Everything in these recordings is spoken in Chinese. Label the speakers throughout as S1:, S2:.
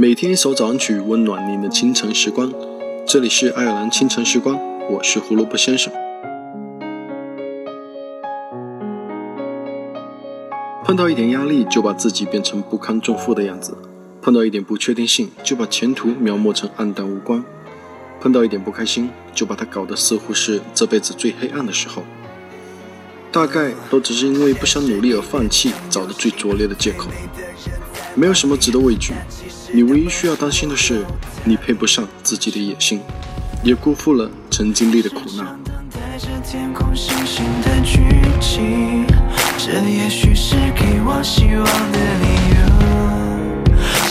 S1: 每天一首早安曲，温暖您的清晨时光。这里是爱尔兰清晨时光，我是胡萝卜先生。碰到一点压力，就把自己变成不堪重负的样子；碰到一点不确定性，就把前途描摹成黯淡无光；碰到一点不开心，就把它搞得似乎是这辈子最黑暗的时候。大概都只是因为不想努力而放弃，找的最拙劣的借口。没有什么值得畏惧，你唯一需要担心的是，你配不上自己的野心，也辜负了曾经历的苦难。这也许是给我希望的理由，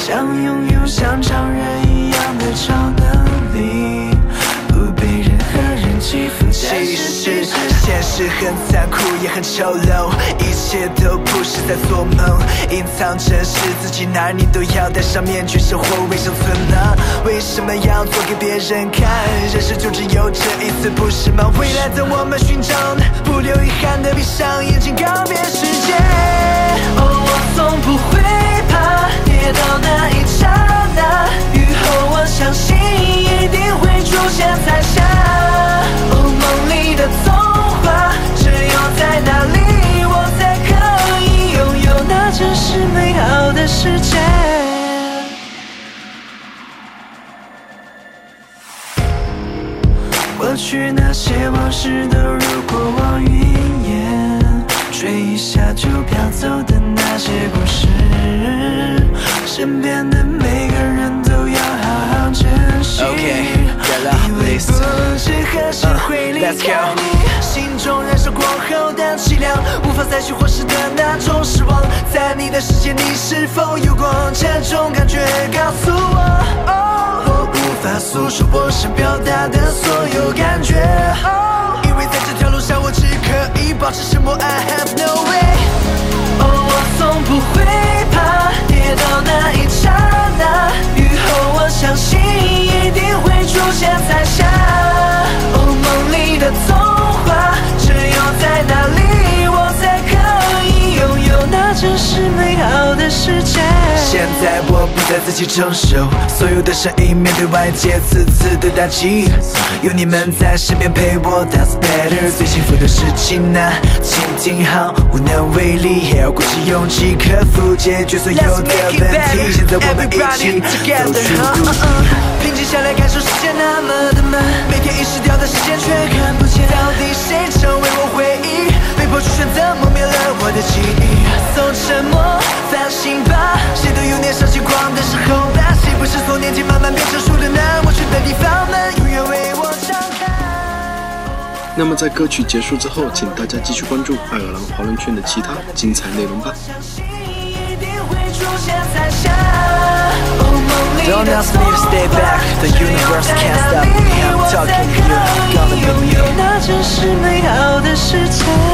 S1: 想拥有像常人一样的超能力，不被任何人欺负。其实现实很残酷，也很丑陋，一切都在做梦。隐藏真实自己，哪里你都要戴上面具，生活为生存呢？为什么要做给别人看？人生就只有这一次，不是吗？未来的我们寻找，不留遗憾的闭上眼睛，告别过去那些往事都如过往云烟，吹一下就飘走的那些故事，身边的每个人都要好好珍惜。因为不知何时会离开你，心中燃烧过后的凄凉，无法再去忽视的那种失望，在你的世界，你是否有过这种感觉？告诉我，诉说我想表达的所有感觉，因为在这条路上，我只可以保持沉默。I have no way。哦，我从不会怕跌倒那一刹那，雨后我相信在自己承受所有的声音，面对外界次次的打击，有你们在身边陪我，That's better。最幸福的事情呢，请听好，无能为力，也要鼓起勇气克服，解决所有的问题。现在我们一起走出谷底。平静下来，感受世界那么的慢，每天遗失掉的时间却看不见。到底谁成为我回忆？被迫去选择，磨灭了我的记忆。从沉默那么在歌曲结束之后，请大家继续关注爱尔兰华人圈的其他精彩内容吧。
S2: Don't ask me to stay back, the universe can't stop me. I'm talking to you, gonna be me.
S3: 那真是美好的世界。